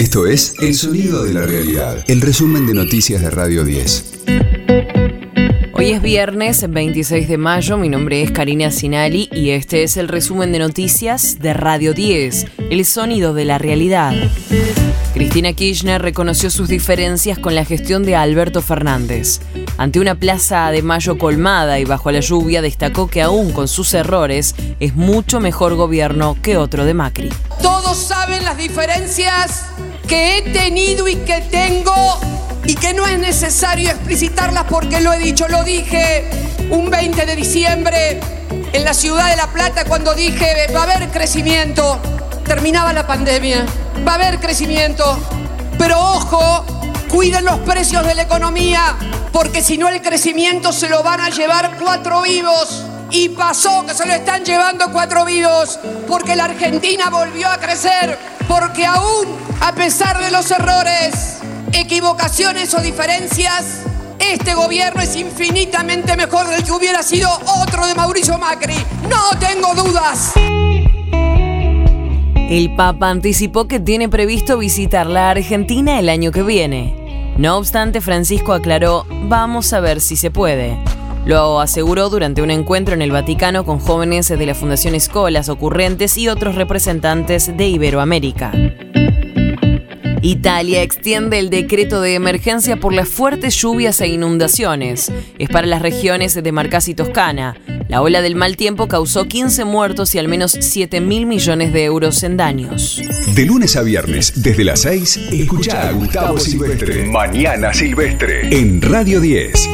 Esto es El Sonido de la Realidad, el resumen de noticias de Radio 10. Hoy es viernes 26 de mayo, mi nombre es Karina Sinali y este es el resumen de noticias de Radio 10, El Sonido de la Realidad. Cristina Kirchner reconoció sus diferencias con la gestión de Alberto Fernández. Ante una plaza de mayo colmada y bajo la lluvia, destacó que aún con sus errores es mucho mejor gobierno que otro de Macri. Todos saben las diferencias que he tenido y que tengo y que no es necesario explicitarlas porque lo he dicho, lo dije un 20 de diciembre en la ciudad de La Plata cuando dije va a haber crecimiento, terminaba la pandemia va a haber crecimiento, pero ojo, cuiden los precios de la economía, porque si no el crecimiento se lo van a llevar cuatro vivos. Y pasó que se lo están llevando cuatro vivos, porque la Argentina volvió a crecer, porque aún a pesar de los errores, equivocaciones o diferencias, este gobierno es infinitamente mejor del que hubiera sido otro de Mauricio Macri. No tengo dudas. El Papa anticipó que tiene previsto visitar la Argentina el año que viene. No obstante, Francisco aclaró, vamos a ver si se puede. Lo aseguró durante un encuentro en el Vaticano con jóvenes de la Fundación Escolas Ocurrentes y otros representantes de Iberoamérica. Italia extiende el decreto de emergencia por las fuertes lluvias e inundaciones. Es para las regiones de Marcas y Toscana. La ola del mal tiempo causó 15 muertos y al menos 7 mil millones de euros en daños. De lunes a viernes, desde las 6, escucha a Gustavo Silvestre. Mañana Silvestre. En Radio 10.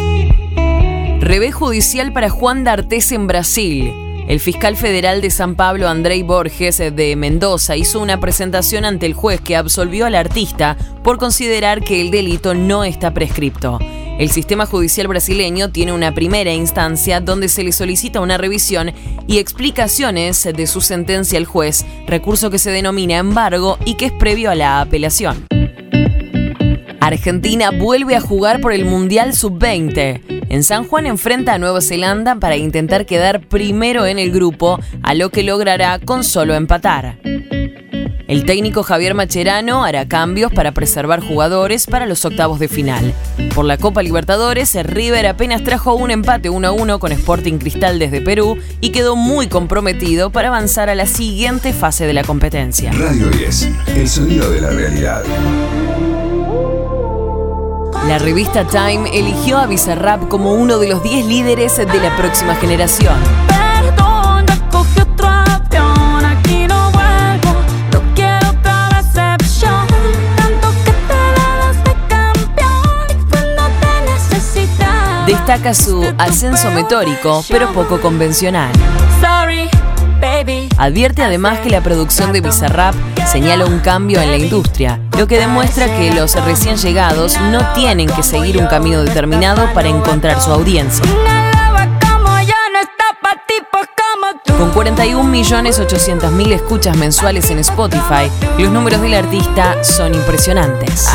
Revés judicial para Juan D'Artes en Brasil. El fiscal federal de San Pablo, Andrei Borges, de Mendoza, hizo una presentación ante el juez que absolvió al artista por considerar que el delito no está prescripto. El sistema judicial brasileño tiene una primera instancia donde se le solicita una revisión y explicaciones de su sentencia al juez, recurso que se denomina embargo y que es previo a la apelación. Argentina vuelve a jugar por el Mundial Sub-20. En San Juan enfrenta a Nueva Zelanda para intentar quedar primero en el grupo, a lo que logrará con solo empatar. El técnico Javier Macherano hará cambios para preservar jugadores para los octavos de final. Por la Copa Libertadores, River apenas trajo un empate 1-1 con Sporting Cristal desde Perú y quedó muy comprometido para avanzar a la siguiente fase de la competencia. Radio 10, el sonido de la realidad. La revista Time eligió a Bizarrap como uno de los 10 líderes de la próxima generación. Destaca su ascenso metórico, pero poco convencional. Advierte además que la producción de Bizarrap señala un cambio en la industria, lo que demuestra que los recién llegados no tienen que seguir un camino determinado para encontrar su audiencia. Con 41.800.000 escuchas mensuales en Spotify, los números del artista son impresionantes.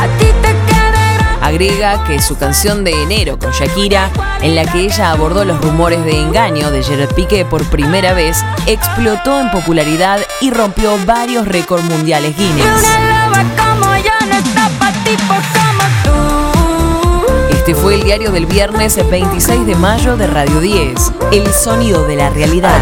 Agrega que su canción de enero con Shakira, en la que ella abordó los rumores de engaño de Gerard Piqué por primera vez, explotó en popularidad y rompió varios récords mundiales Guinness. Este fue el diario del viernes 26 de mayo de Radio 10, El sonido de la realidad.